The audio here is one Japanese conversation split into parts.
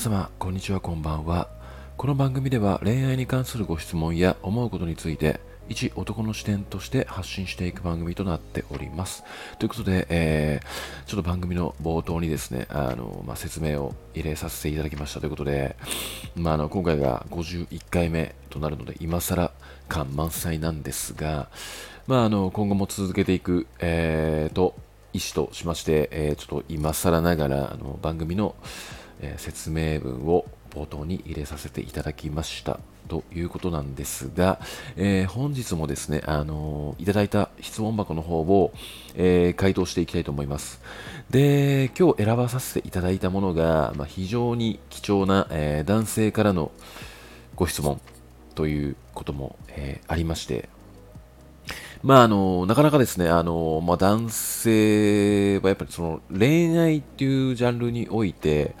様、こんにちは、こんばんは。この番組では恋愛に関するご質問や思うことについて、一男の視点として発信していく番組となっております。ということで、えー、ちょっと番組の冒頭にですね、あの、まあ、説明を入れさせていただきましたということで、まあ、あの、今回が51回目となるので、今更感満載なんですが、まあ、あの、今後も続けていく、えー、と、意思としまして、えー、ちょっと今更ながら、あの、番組の、え、説明文を冒頭に入れさせていただきましたということなんですが、えー、本日もですね、あのー、いただいた質問箱の方を、えー、回答していきたいと思います。で、今日選ばさせていただいたものが、まあ、非常に貴重な、え男性からのご質問ということも、えありまして、まあ、あの、なかなかですね、あの、まあ、男性はやっぱりその恋愛っていうジャンルにおいて、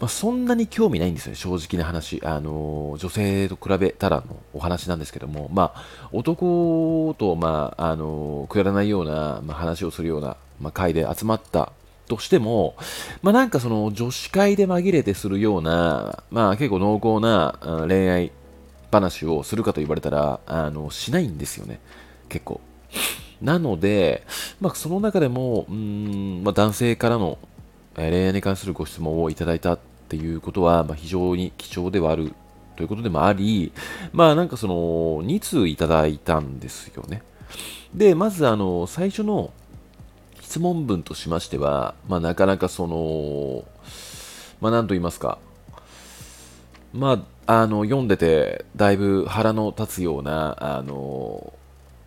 まあ、そんなに興味ないんですね、正直な話。あの、女性と比べたらのお話なんですけども、まあ、男と、まあ、あの、くだらないような、まあ、話をするような、まあ、会で集まったとしても、まあ、なんかその女子会で紛れてするような、まあ結構濃厚な恋愛話をするかと言われたら、あの、しないんですよね。結構。なので、まあ、その中でも、うん、まあ、男性からの恋愛に関するご質問をいただいたっていうことは、まあ、非常に貴重ではあるということでもあり、まあなんかその2通いただいたんですよね。で、まずあの最初の質問文としましては、まあなかなかその、まあなんと言いますか、まああの読んでてだいぶ腹の立つような、あの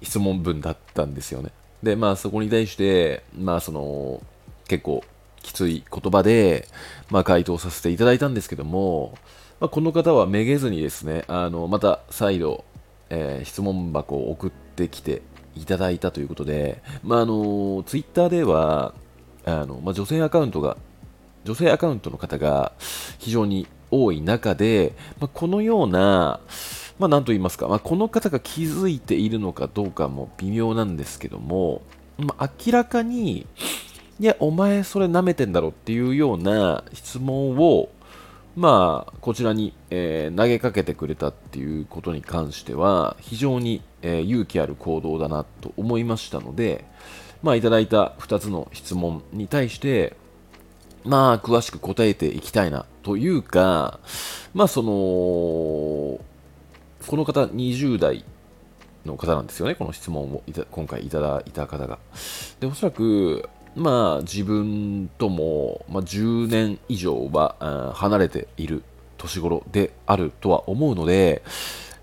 質問文だったんですよね。で、まあそこに対して、まあその、結構きつい言葉で、まあ回答させていただいたんですけども、まあ、この方はめげずにですね、あの、また再度、えー、質問箱を送ってきていただいたということで、まああの、ツイッターでは、あの、まあ、女性アカウントが、女性アカウントの方が非常に多い中で、まあ、このような、まあ、なんと言いますか、まあ、この方が気づいているのかどうかも微妙なんですけども、まあ、明らかに、いや、お前それ舐めてんだろっていうような質問を、まあ、こちらに、えー、投げかけてくれたっていうことに関しては、非常に、えー、勇気ある行動だなと思いましたので、まあ、いただいた2つの質問に対して、まあ、詳しく答えていきたいなというか、まあ、その、この方20代の方なんですよね、この質問を今回いただいた方が。で、おそらく、まあ自分とも、まあ、10年以上は離れている年頃であるとは思うので、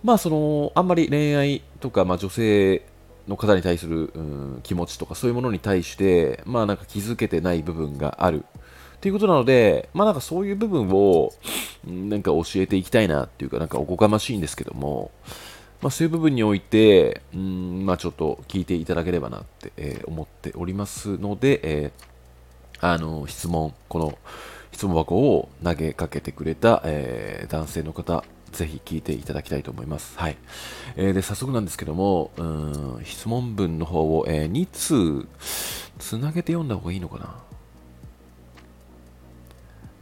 まあその、あんまり恋愛とか、まあ女性の方に対する、うん、気持ちとかそういうものに対して、まあなんか気づけてない部分がある。ということなので、まあなんかそういう部分を、なんか教えていきたいなっていうか、なんかおこがましいんですけども、まあそういう部分において、うん、まあちょっと聞いていただければなって、えー、思っておりますので、えー、あの、質問、この質問箱を投げかけてくれた、えー、男性の方、ぜひ聞いていただきたいと思います。はい。えー、で、早速なんですけども、うん、質問文の方を、えー、2通、つなげて読んだ方がいいのかな？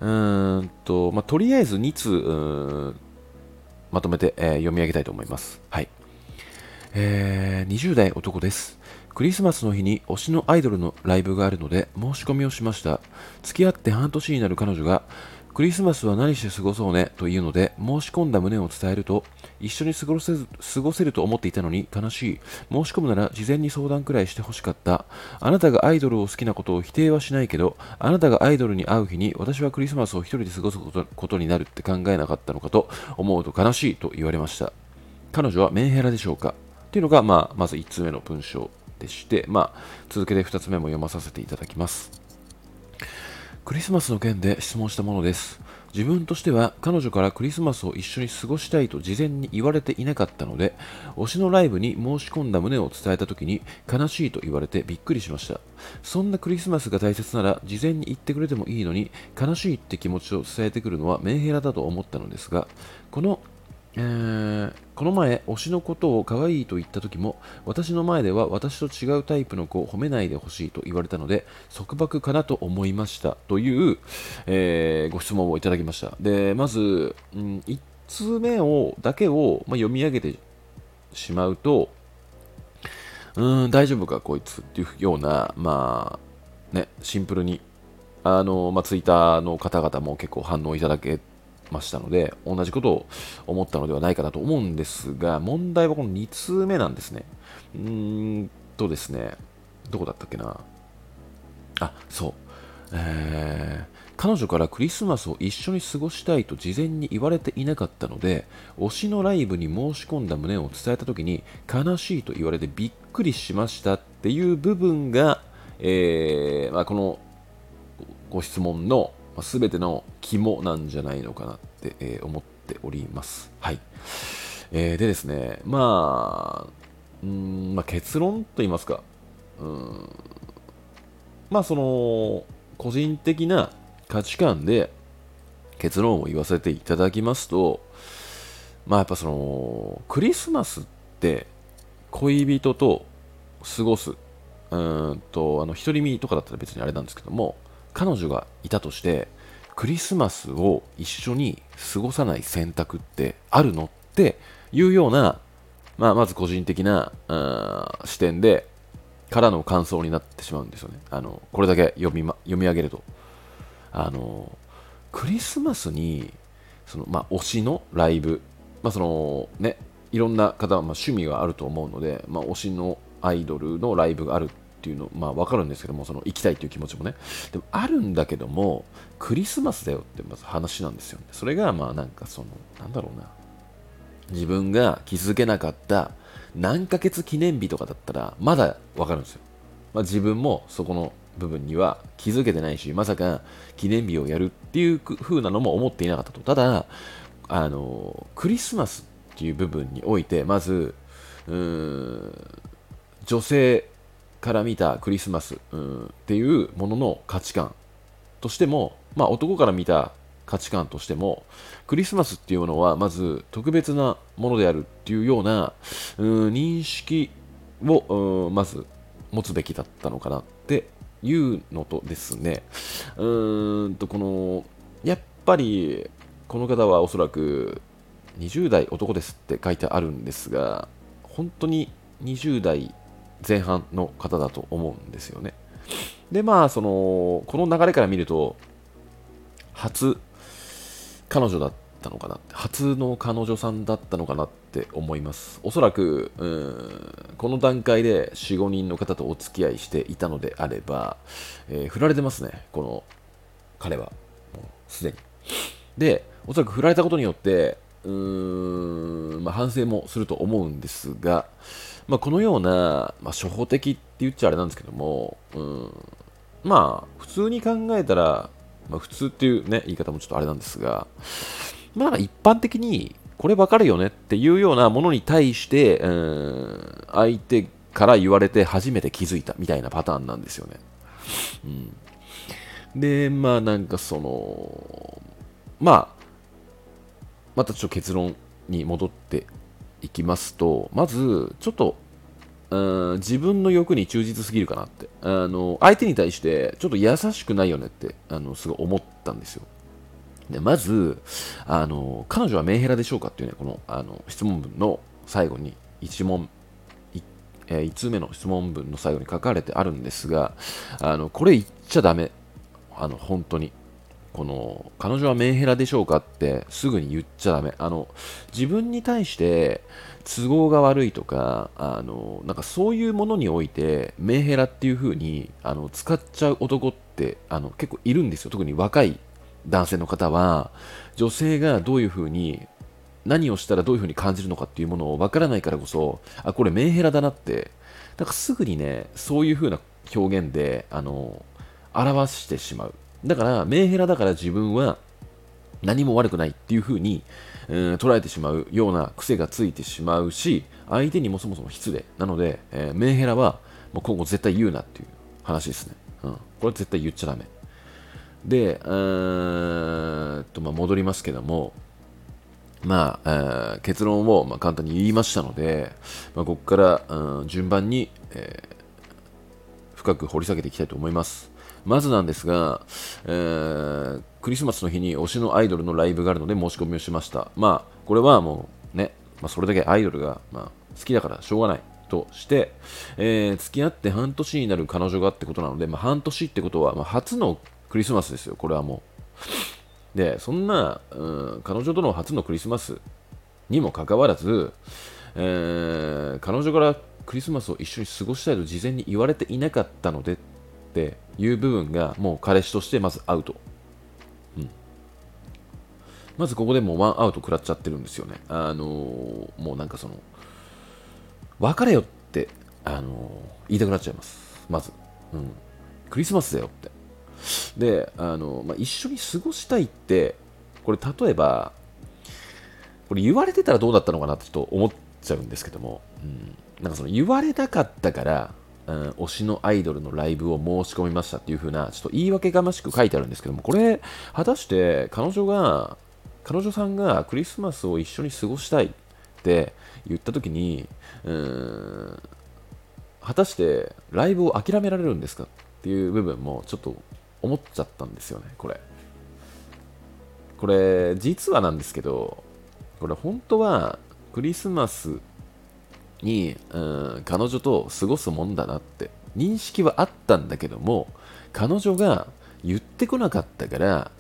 うんと、まあ、とりあえず2通、まとめて、えー、読み上げたいと思います。はい。えー、20代男です。クリスマスの日に推しのアイドルのライブがあるので申し込みをしました。付き合って半年になる彼女がクリスマスは何して過ごそうねというので申し込んだ旨を伝えると一緒に過ごせ過ごせると思っていたのに悲しい。申し込むなら事前に相談くらいしてほしかった。あなたがアイドルを好きなことを否定はしないけどあなたがアイドルに会う日に私はクリスマスを一人で過ごすことになるって考えなかったのかと思うと悲しいと言われました。彼女はメンヘラでしょうか？というのが、まあ、まず1つ目の文章でして、まあ、続けて2つ目も読まさせていただきます。クリスマスの件で質問したものです。自分としては彼女からクリスマスを一緒に過ごしたいと事前に言われていなかったので、推しのライブに申し込んだ旨を伝えた時に悲しいと言われてびっくりしました。そんなクリスマスが大切なら事前に言ってくれてもいいのに悲しいって気持ちを伝えてくるのはメンヘラだと思ったのですが、このえーこの前、推しのことを可愛いと言った時も、私の前では私と違うタイプの子を褒めないでほしいと言われたので、束縛かなと思いましたという、えーご質問をいただきました。で、まず、うん、1通目をだけを、まあ、読み上げてしまうと、うん、大丈夫か、こいつっていうような、まあ、ね、シンプルに、あの、まあ、ツイッターの方々も結構反応いただけてましたので、同じことを思ったのではないかなと思うんですが、問題はこの2通目なんですね。うーんとですね、どこだったっけな。あ、そう。えー彼女からクリスマスを一緒に過ごしたいと事前に言われていなかったので推しのライブに申し込んだ旨を伝えた時に悲しいと言われてびっくりしましたっていう部分が、えーまあ、このご質問のまあ全ての肝なんじゃないのかなって、えー思っております。はい。えーでですね、まあ、うんまあ、結論と言いますか、うんまあその、個人的な価値観で結論を言わせていただきますと、まあやっぱその、クリスマスって恋人と過ごす、うんと、あの、独り身とかだったら別にあれなんですけども、彼女がいたとして、クリスマスを一緒に過ごさない選択ってあるのっていうような、まあ、まず個人的な視点でからの感想になってしまうんですよね。あのこれだけ読み,、ま、読み上げると。あのクリスマスにその、まあ、推しのライブ、まあそのね、いろんな方はまあ趣味があると思うので、まあ、推しのアイドルのライブがあるっていうの、まあ、分かるんですけども、その行きたいっていう気持ちもね。でもあるんだけども、クリスマスだよってまず話なんですよね。それがまあなんかその、なんだろうな。自分が気づけなかった何ヶ月記念日とかだったらまだわかるんですよ。まあ、自分もそこの部分には気づけてないし、まさか記念日をやるっていう風なのも思っていなかったと。ただ、あの、クリスマスっていう部分において、まず、うーん、女性から見たクリスマス、うん、っていうものの価値観としても、まあ、男から見た価値観としてもクリスマスっていうのはまず特別なものであるっていうようなうん認識をうんまず持つべきだったのかなっていうのとですねうーんとこのやっぱりこの方はおそらく20代男ですって書いてあるんですが本当に20代前半の方だと思うんですよね。で、まあ、その、この流れから見ると、初、彼女だったのかな、初の彼女さんだったのかなって思います。おそらく、うんこの段階で4、5人の方とお付き合いしていたのであれば、えー振られてますね、この彼は。もうすでに。で、おそらく振られたことによって、うーん、まあ、反省もすると思うんですが、まあ、このような、まあ、初歩的って言っちゃあれなんですけども、うん、まあ、普通に考えたら、まあ、普通っていうね、言い方もちょっとあれなんですが、まあ、一般的に、これわかるよねっていうようなものに対して、うん、相手から言われて初めて気づいたみたいなパターンなんですよね。うん、で、まあ、なんかその、まあ、またちょっと結論に戻っていきますと、まず、ちょっと、うん自分の欲に忠実すぎるかなって。あの、相手に対して、ちょっと優しくないよねって、あの、すごい思ったんですよ。で、まず、あの、彼女はメンヘラでしょうかっていうね、この、あの、質問文の最後に、一問、えー、1通目の質問文の最後に書かれてあるんですが、あの、これ言っちゃダメ。あの、本当に。この彼女はメンヘラでしょうかってすぐに言っちゃダメ。あの自分に対して都合が悪いとかあのなんかそういうものにおいてメンヘラっていう風にあの使っちゃう男ってあの結構いるんですよ。特に若い男性の方は女性がどういう風に何をしたらどういう風に感じるのかっていうものを分からないからこそあこれメンヘラだなってなんかすぐにねそういう風な表現であの表してしまう。だから、メンヘラだから自分は何も悪くないっていう風に、うん捉えてしまうような癖がついてしまうし、相手にもそもそも失礼。なので、えーメンヘラはもう今後絶対言うなっていう話ですね。うん。これ絶対言っちゃダメ。で、うーと、まあ、戻りますけども、まあ、えー、結論をまあ簡単に言いましたので、まあ、ここから、うん、順番に、えー、深く掘り下げていきたいと思います。まずなんですが、えー、クリスマスの日に推しのアイドルのライブがあるので申し込みをしました。まあ、これはもうね、まあ、それだけアイドルが、まあ、好きだからしょうがないとして、えー、付き合って半年になる彼女がってことなので、まあ、半年ってことは、まあ、初のクリスマスですよ、これはもう。で、そんな、うん、彼女との初のクリスマスにもかかわらず、えー、彼女からクリスマスを一緒に過ごしたいと事前に言われていなかったのでっっていう部分がもう彼氏としてまずアウト。うん、まずここでもうワンアウト食らっちゃってるんですよね。あのー、もうなんかその、別れよって、あのー、言いたくなっちゃいます。まず。うん。クリスマスだよって。で、あのー、まあ、一緒に過ごしたいって、これ例えば、これ言われてたらどうだったのかなってちょっと思っちゃうんですけども、うん、なんかその言われなかったから、うん、推しのアイドルのライブを申し込みましたっていう風な、ちょっと言い訳がましく書いてあるんですけども、これ、果たして彼女が、彼女さんがクリスマスを一緒に過ごしたいって言った時に、うん、果たしてライブを諦められるんですかっていう部分もちょっと思っちゃったんですよね、これ。これ、実はなんですけど、これ本当はクリスマスに、うん、彼女と過ごすもんだなって。認識はあったんだけども彼女が言ってこなかったから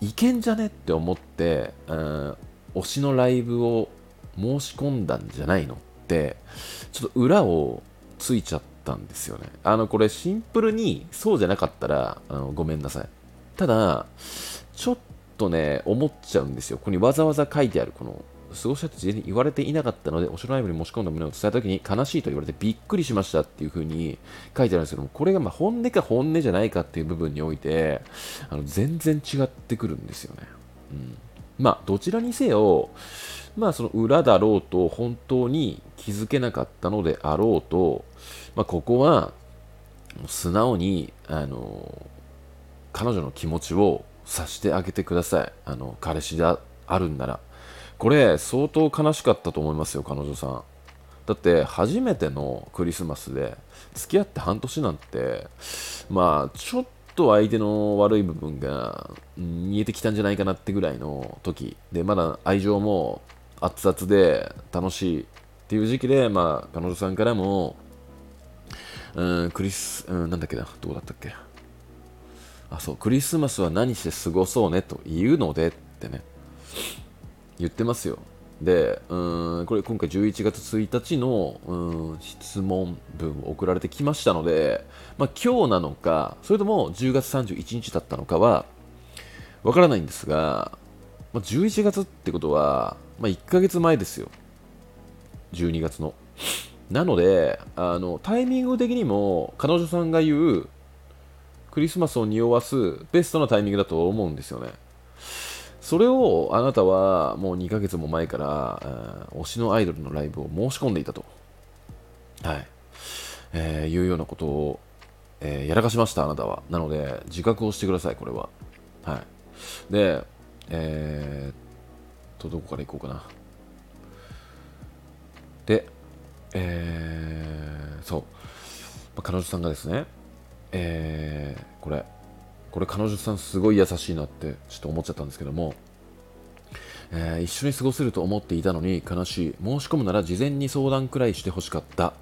いけんじゃねって思って、うん、推しのライブを申し込んだんじゃないのってちょっと裏をついちゃったんですよね。あのこれシンプルにそうじゃなかったらあのごめんなさい。ただちょっとね思っちゃうんですよ。ここにわざわざ書いてあるこの過ごしたと事前に言われていなかったので、お城ライブに申し込んだ旨を伝えたときに悲しいと言われてびっくりしましたっていう風に書いてあるんですけども、これがま本音か本音じゃないかっていう部分において、あの全然違ってくるんですよね。うん、まあ、どちらにせよ、まあ、その裏だろうと本当に気づけなかったのであろうと、まあ、ここは素直に、あの彼女の気持ちをさしてあげてください。あの彼氏であるんなら。これ相当悲しかったと思いますよ彼女さん。だって初めてのクリスマスで付き合って半年なんてまあちょっと相手の悪い部分が見えてきたんじゃないかなってぐらいの時。でまだ愛情も熱々で楽しいっていう時期でまあ彼女さんからもうんクリス、うん、なんだっけなどうだったっけ。あそうクリスマスは何して過ごそうねというのでってね。言ってますよ。で、うんこれ今回11月1日のうん質問文を送られてきましたので、まあ、今日なのか、それとも10月31日だったのかはわからないんですが、まあ、11月ってことは、まあ、1ヶ月前ですよ。12月の。なので、あのタイミング的にも彼女さんが言うクリスマスを匂わすベストなタイミングだと思うんですよね。それをあなたはもう2ヶ月も前から、推しのアイドルのライブを申し込んでいたと。はい。えー、いうようなことを、えー、やらかしました、あなたは。なので、自覚をしてください、これは。はい。で、えー、と、どこから行こうかな。で、えー、そう。彼女さんがですね、えー、これ、これ彼女さんすごい優しいなってちょっと思っちゃったんですけども、えー、一緒に過ごせると思っていたのに悲しい。申し込むなら事前に相談くらいしてほしかった。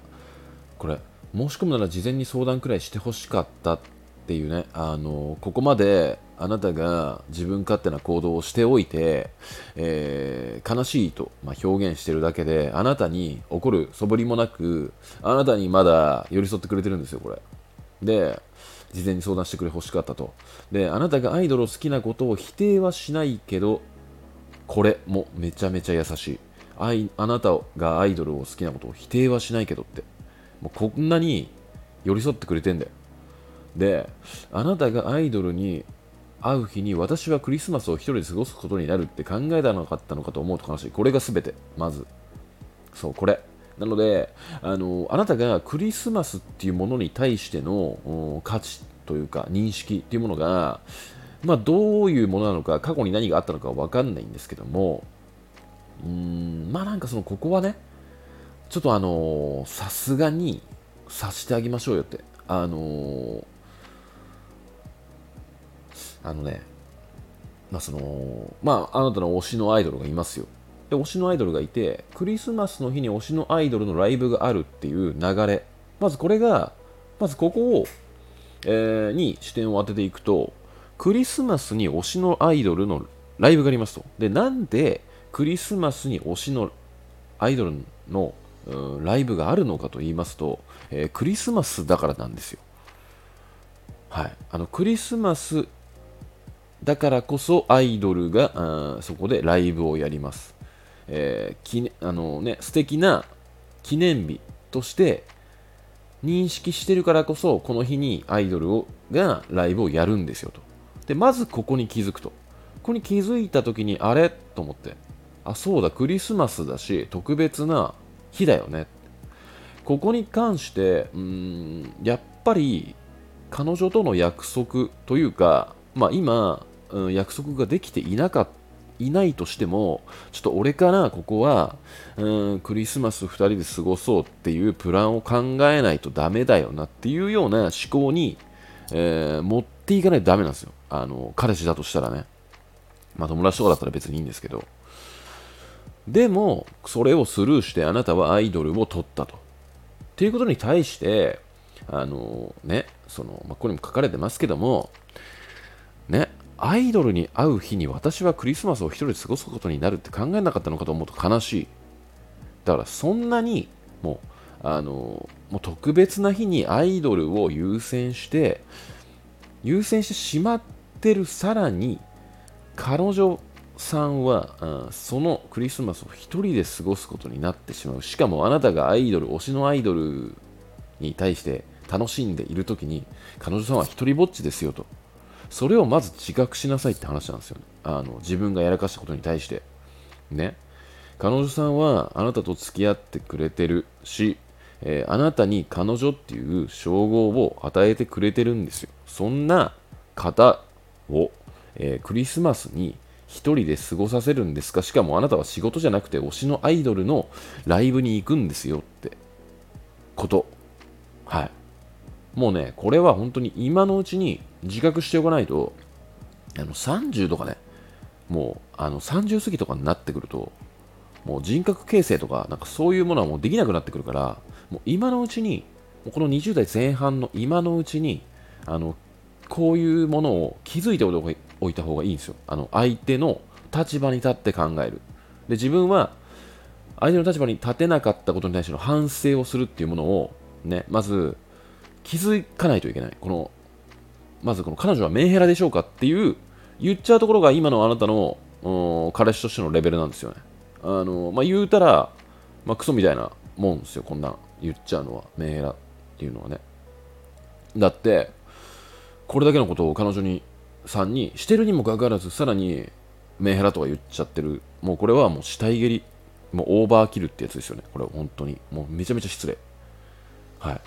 これ申し込むなら事前に相談くらいしてほしかったっていうね。あのここまであなたが自分勝手な行動をしておいて、えー、悲しいと、まあ、表現してるだけであなたに怒るそぶりもなくあなたにまだ寄り添ってくれてるんですよこれ。で事前に相談してくれ欲しかったと。で、あなたがアイドルを好きなことを否定はしないけど、これもめちゃめちゃ優しい。あいあなたがアイドルを好きなことを否定はしないけどって。もうこんなに寄り添ってくれてんだよ。で、あなたがアイドルに会う日に私はクリスマスを一人で過ごすことになるって考えたのかったのかと思うと悲しい。これが全て、まず。そう、これ。なのであの、あなたがクリスマスっていうものに対しての価値というか認識っていうものが、まあ、どういうものなのか、過去に何があったのかわかんないんですけども、うんまあなんかそのここはねちょっとあのさすがにさしてあげましょうよってあのーあのねまあそのまああなたの推しのアイドルがいますよ。で推しのアイドルがいてクリスマスの日に推しのアイドルのライブがあるっていう流れ。まずこれがまずここを、えーに視点を当てていくとクリスマスに推しのアイドルのライブがありますと。でなんでクリスマスに推しのアイドルのライブがあるのかと言いますと、えークリスマスだからなんですよ。はい、あのクリスマスだからこそアイドルがそこでライブをやります、えー記念あのね、素敵な記念日として認識してるからこそこの日にアイドルをがライブをやるんですよと。でまずここに気づくと。ここに気づいた時にあれ？と思って。あそうだクリスマスだし特別な日だよね。ここに関してうんやっぱり彼女との約束というか、まあ、今、うん約束ができていなかっいないとしてもちょっと俺からここはうんクリスマス2人で過ごそうっていうプランを考えないとダメだよなっていうような思考に、えー持っていかないとダメなんですよ。あの彼氏だとしたらね。まあ友達とかだったら別にいいんですけど。でもそれをスルーしてあなたはアイドルを取ったと。っていうことに対してあのねその、まあ、ここにも書かれてますけどもアイドルに会う日に私はクリスマスを一人で過ごすことになるって考えなかったのかと思うと悲しいだからそんなにもうあのもう特別な日にアイドルを優先して優先してしまってるさらに彼女さんは、うんそのクリスマスを一人で過ごすことになってしまう。しかもあなたがアイドル推しのアイドルに対して楽しんでいる時に彼女さんは一人ぼっちですよと。それをまず自覚しなさいって話なんですよね。あの自分がやらかしたことに対して。ね。彼女さんはあなたと付き合ってくれてるし、えーあなたに彼女っていう称号を与えてくれてるんですよ。そんな方を、えークリスマスに一人で過ごさせるんですか？しかもあなたは仕事じゃなくて推しのアイドルのライブに行くんですよって。こと。はい。もうねこれは本当に今のうちに自覚しておかないとあの30とかねもうあの30過ぎとかになってくるともう人格形成とかなんかそういうものはもうできなくなってくるからもう今のうちにこの20代前半の今のうちにあのこういうものを気づいておいた方がいいんですよ。あの相手の立場に立って考える。で自分は相手の立場に立てなかったことに対しての反省をするっていうものをねまず気づかないといけない。このまずこの彼女はメンヘラでしょうかっていう言っちゃうところが今のあなたの彼氏としてのレベルなんですよね。あの、まあ、言うたら、まあ、クソみたいなもんですよこんな言っちゃうのは。メンヘラっていうのはね。だってこれだけのことを彼女にさんにしてるにもかかわらずさらにメンヘラとか言っちゃってる。もうこれはもう死体蹴りもうオーバーキルってやつですよね。これ本当に。もうめちゃめちゃ失礼。はい。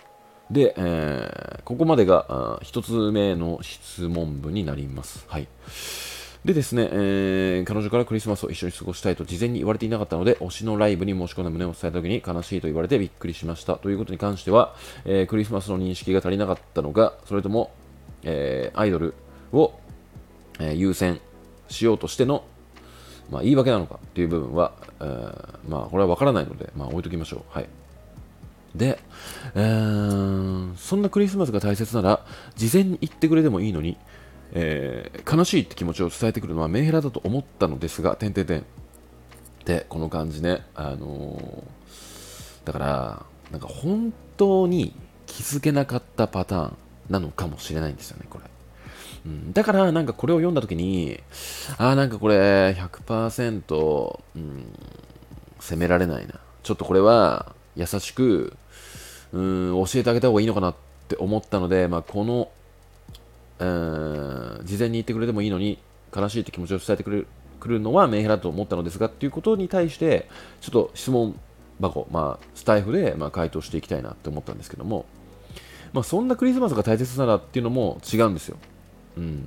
で、えーここまでがあ一つ目の質問文になりますはいでですね、えー彼女からクリスマスを一緒に過ごしたいと事前に言われていなかったので、推しのライブに申し込んだ旨を伝えた時に悲しいと言われてびっくりしました。ということに関しては、えークリスマスの認識が足りなかったのか、それとも、えーアイドルを、え優先しようとしての、まあ、言い訳なのかっていう部分は、えまあ、これは分からないので、まあ、置いときましょう。はい。で、えーそんなクリスマスが大切なら、事前に言ってくれてもいいのに、えー悲しいって気持ちを伝えてくるのはメンヘラだと思ったのですが、点々点。で、この感じね、あのーだから、なんか本当に気づけなかったパターンなのかもしれないんですよね、これ。うん、だから、なんかこれを読んだときに、ああ、なんかこれ100%、うん、責められないな。ちょっとこれは優しく、うん、教えてあげた方がいいのかなって思ったので、まあ、この、うん、事前に言ってくれてもいいのに、悲しいって気持ちを伝えてくれるくるのはメンヘラと思ったのですがっていうことに対して、ちょっと質問箱、まあ、スタイフで、まあ、回答していきたいなって思ったんですけども、まあ、そんなクリスマスが大切ならっていうのも違うんですよ。うん。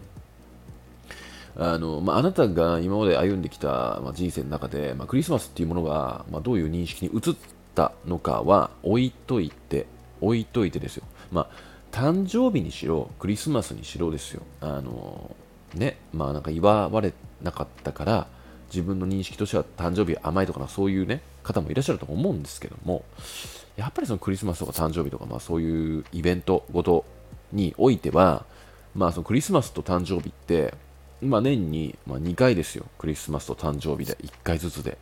あの、まあ、あなたが今まで歩んできた、ま、人生の中で、まあ、クリスマスっていうものが、ま、どういう認識に移ったのかは置いといて、置いといてですよ。まあ、誕生日にしろ、クリスマスにしろですよ。あの、ね、まあなんか祝われなかったから、自分の認識としては誕生日甘いとかな、そういうね、方もいらっしゃると思うんですけども、やっぱりそのクリスマスとか誕生日とか、まあそういうイベントごとにおいては、まあそのクリスマスと誕生日って、まあ、年に、ま、2回ですよ。クリスマスと誕生日で1回ずつで。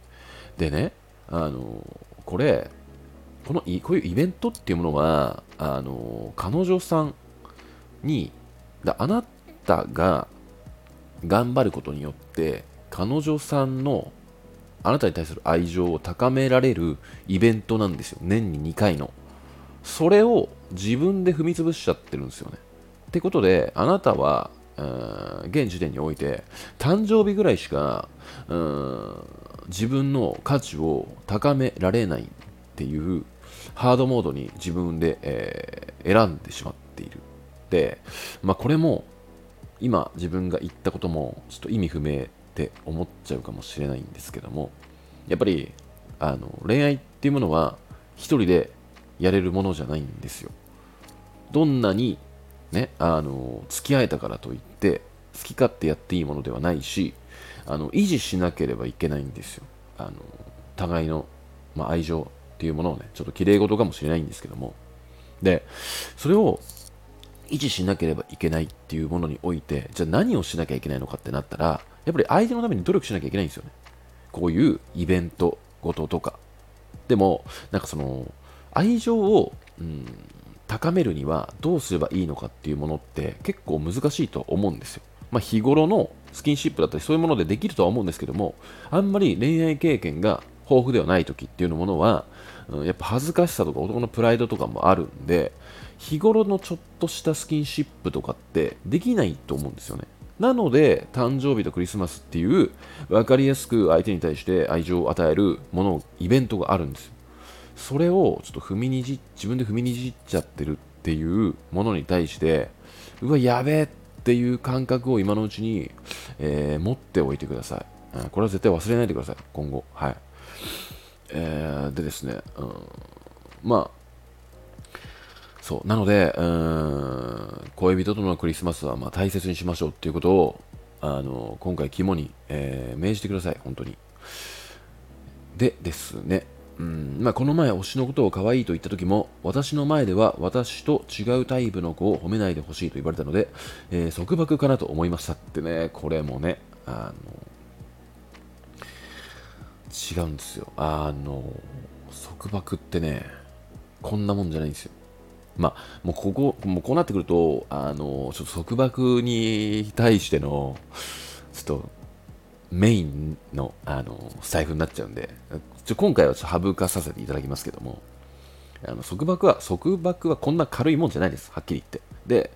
でね、あのこれ、このこういうイベントっていうものは、あの彼女さんに、だあなたが頑張ることによって、彼女さんのあなたに対する愛情を高められるイベントなんですよ。年に2回の。それを自分で踏み潰しちゃってるんですよね。ってことで、あなたは現時点において誕生日ぐらいしかうん自分の価値を高められないっていうハードモードに自分で、えー、選んでしまっている。で、まあ、これも今自分が言ったこともちょっと意味不明って思っちゃうかもしれないんですけどもやっぱりあの恋愛っていうものは一人でやれるものじゃないんですよ。どんなにね、あの付き合えたからといって好き勝手やっていいものではないしあの維持しなければいけないんですよ。あの互いの、まあ、愛情っていうものをねちょっと綺麗事かもしれないんですけども。でそれを維持しなければいけないっていうものにおいてじゃあ何をしなきゃいけないのかってなったらやっぱり相手のために努力しなきゃいけないんですよね。こういうイベントごととか。でもなんかその愛情を、うん、高めるにはどうすればいいのかっていうものって結構難しいと思うんですよ。まあ、日頃のスキンシップだったりそういうものでできるとは思うんですけどもあんまり恋愛経験が豊富ではない時っていうものは、うん、やっぱ恥ずかしさとか男のプライドとかもあるんで日頃のちょっとしたスキンシップとかってできないと思うんですよね。なので、誕生日とクリスマスっていう分かりやすく相手に対して愛情を与えるもの、イベントがあるんですよ。それをちょっと踏みにじ自分で踏みにじっちゃってるっていうものに対してうわやべえってっていう感覚を今のうちに、えー、持っておいてください、これは絶対忘れないでください。今後。はい。えー、でですね、うん、まあそう。なのでうん恋人とのクリスマスはま大切にしましょうっていうことをあの今回肝に、えー、命じてください。本当に。でですねうん。まあ、この前推しのことを可愛いと言った時も私の前では私と違うタイプの子を褒めないでほしいと言われたので、えー、束縛かなと思いましたってね。これもねあの違うんですよ。あの束縛ってねこんなもんじゃないんですよ。まあもうここもうこうなってくるとあのちょっと束縛に対してのちょっとメインのあの財布になっちゃうんでちょ今回はちょ省かさせていただきますけども、あの束縛は、束縛はこんな軽いもんじゃないです。はっきり言って。で、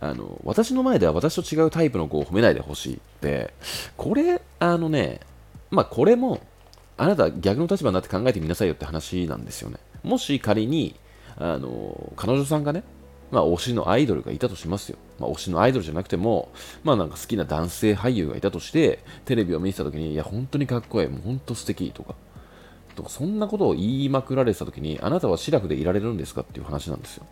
あの、私の前では私と違うタイプの子を褒めないでほしいって、これ、あのね、まあこれも、あなた逆の立場になって考えてみなさいよって話なんですよね。もし仮に、あの、彼女さんがね、まあ、推しのアイドルがいたとしますよ。まあ、推しのアイドルじゃなくても、まあ、なんか好きな男性俳優がいたとして、テレビを見てた時に、いや、本当にかっこいい、もう本当素敵とか、とかそんなことを言いまくられてた時にあなたはシラフでいられるんですかっていう話なんですよ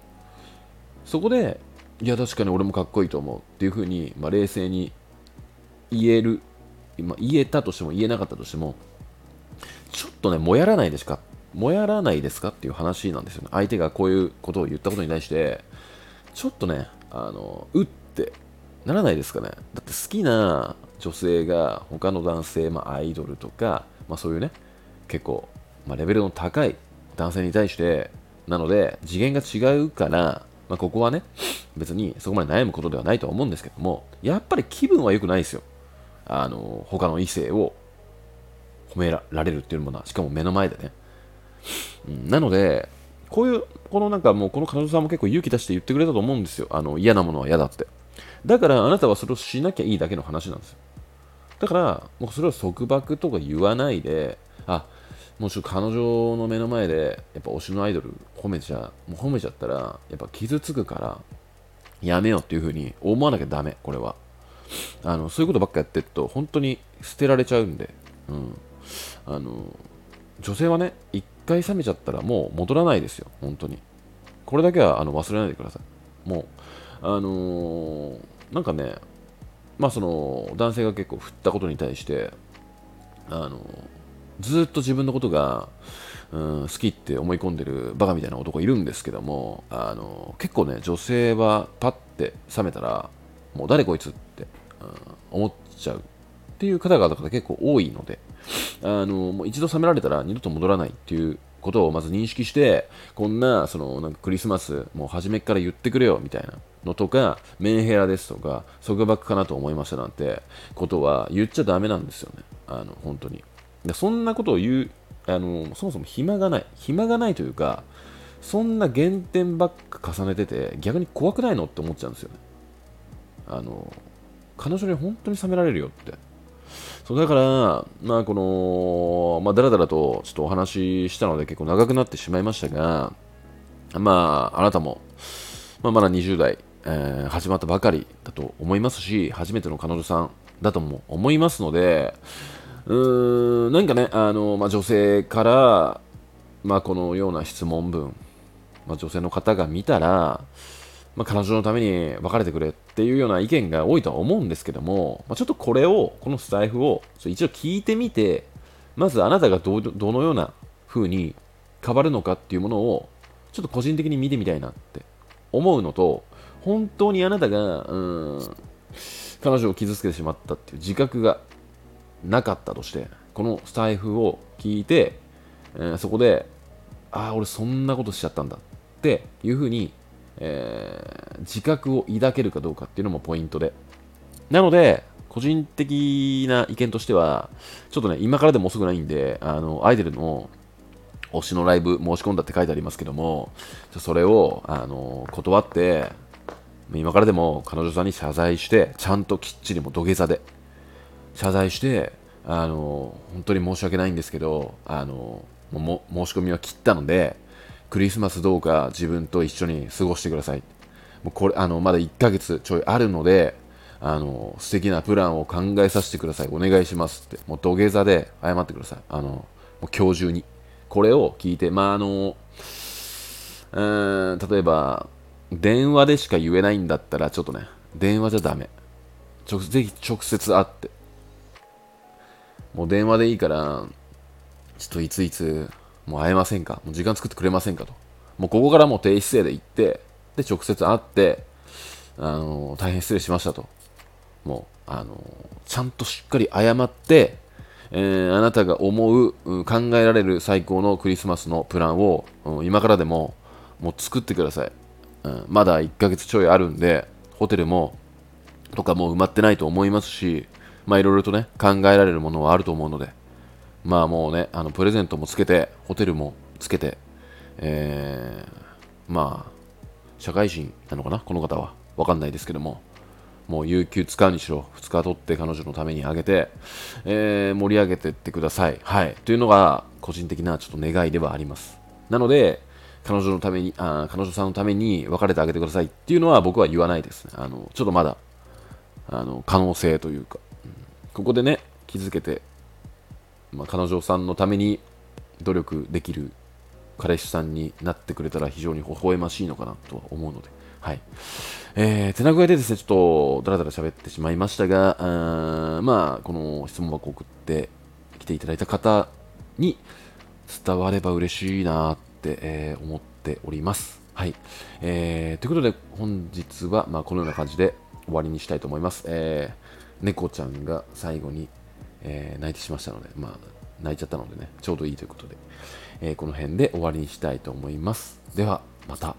そこでいや確かに俺もかっこいいと思うっていうふうに、まあ、冷静に言える、まあ、言えたとしても言えなかったとしてもちょっとねもやらないですか？もやらないですかっていう話なんですよね。相手がこういうことを言ったことに対してちょっとねあのうってならないですかね。だって好きな女性が他の男性、まあ、アイドルとか、まあ、そういうね結構、まあ、レベルの高い男性に対してなので次元が違うから、まあ、ここはね別にそこまで悩むことではないとは思うんですけどもやっぱり気分は良くないですよ。あの他の異性を褒められるっていうものはしかも目の前でね、うん、なのでこういうこのなんかもうこの彼女さんも結構勇気出して言ってくれたと思うんですよ。あの嫌なものは嫌だって。だからあなたはそれをしなきゃいいだけの話なんですよ。だからもうそれを束縛とか言わないであもうちょっと彼女の目の前でやっぱ推しのアイドル褒めちゃもう褒めちゃったらやっぱ傷つくからやめようっていう風に思わなきゃダメこれは。あのそういうことばっかやってると本当に捨てられちゃうんで、うん、あの女性はね一回冷めちゃったらもう戻らないですよ。本当に。これだけはあの忘れないでください。もうあのー、なんかねまあその男性が結構振ったことに対してあのずっと自分のことが、うん、好きって思い込んでるバカみたいな男いるんですけどもあの結構ね女性はパッて冷めたらもう誰こいつって、うん、思っちゃうっていう方々が結構多いので。あのもう一度冷められたら二度と戻らないっていうことをまず認識してこんなそのなんかクリスマスもう初めから言ってくれよみたいなのとかメンヘラですとか束縛かなと思いましたなんてことは言っちゃダメなんですよね。あの本当にでそんなことを言うあのそもそも暇がない。暇がないというかそんな減点ばっか重ねてて逆に怖くないのって思っちゃうんですよね。あの彼女に本当に冷められるよって。そうだから、まあ、この、まあ、だらだらとちょっとお話ししたので結構長くなってしまいましたが、まあ、あなたも、まあ、まだ20代、えー、始まったばかりだと思いますし、初めての彼女さんだとも思いますので、うーん、何かね、あの、まあ、女性から、まあ、このような質問文、まあ、女性の方が見たら、まあ、彼女のために別れてくれっていうような意見が多いとは思うんですけども、まあ、ちょっとこれを、このスタイフを一応聞いてみて、まずあなたがどどのような風に変わるのかっていうものを、ちょっと個人的に見てみたいなって思うのと、本当にあなたが、うん、彼女を傷つけてしまったっていう自覚がなかったとして、このスタイフを聞いて、えー、そこで、ああ、俺そんなことしちゃったんだっていうふうにえー、自覚を抱けるかどうかっていうのもポイントで。なので、個人的な意見としては、ちょっとね、今からでも遅くないんで、あの、アイドルの推しのライブ申し込んだって書いてありますけども、それを、あの、断って、今からでも彼女さんに謝罪して、ちゃんときっちりも土下座で、謝罪して、あの、本当に申し訳ないんですけど、あの、も申し込みは切ったので、クリスマスどうか自分と一緒に過ごしてください。もうこれあのまだ1ヶ月ちょいあるので、あの素敵なプランを考えさせてください。お願いしますって、もう土下座で謝ってください。あのもう今日中に。これを聞いて、まああの、うん例えば、電話でしか言えないんだったら、ちょっとね、電話じゃダメ。直ぜひ直接会って。もう電話でいいから、ちょっといついつもう会えませんか？もう時間作ってくれませんかと。もうここからもう低姿勢で行って、で、直接会って、あの大変失礼しましたと。もう、あのちゃんとしっかり謝って、えー、あなたが思う、考えられる最高のクリスマスのプランを、うん、今からでも、もう作ってください。うん、まだ1ヶ月ちょいあるんで、ホテルも、とかもう埋まってないと思いますし、まあいろいろとね、考えられるものはあると思うので、まあもうね、あのプレゼントもつけて、ホテルもつけて、えー、まあ、社会人なのかな、この方は。わかんないですけども、もう有給使うにしろ、2日取って彼女のためにあげて、えー、盛り上げてってください。はい。というのが、個人的なちょっと願いではあります。なので、彼女のために、あ彼女さんのために別れてあげてくださいっていうのは僕は言わないですね。あの、ちょっとまだ、あの、可能性というか、うん、ここでね、気づけてまあ、彼女さんのために努力できる彼氏さんになってくれたら非常に微笑ましいのかなとは思うので、はい。えー、手なぐやでですね、ちょっとだらだら喋ってしまいましたが、あまあ、この質問箱送ってきていただいた方に伝われば嬉しいなって、えー、思っております。はい。えー、ということで、本日は、まあ、このような感じで終わりにしたいと思います。えー、猫ちゃんが最後にえー、泣いてしましたので、まあ、泣いちゃったのでね、ちょうどいいということで、えー、この辺で終わりにしたいと思います。では、また。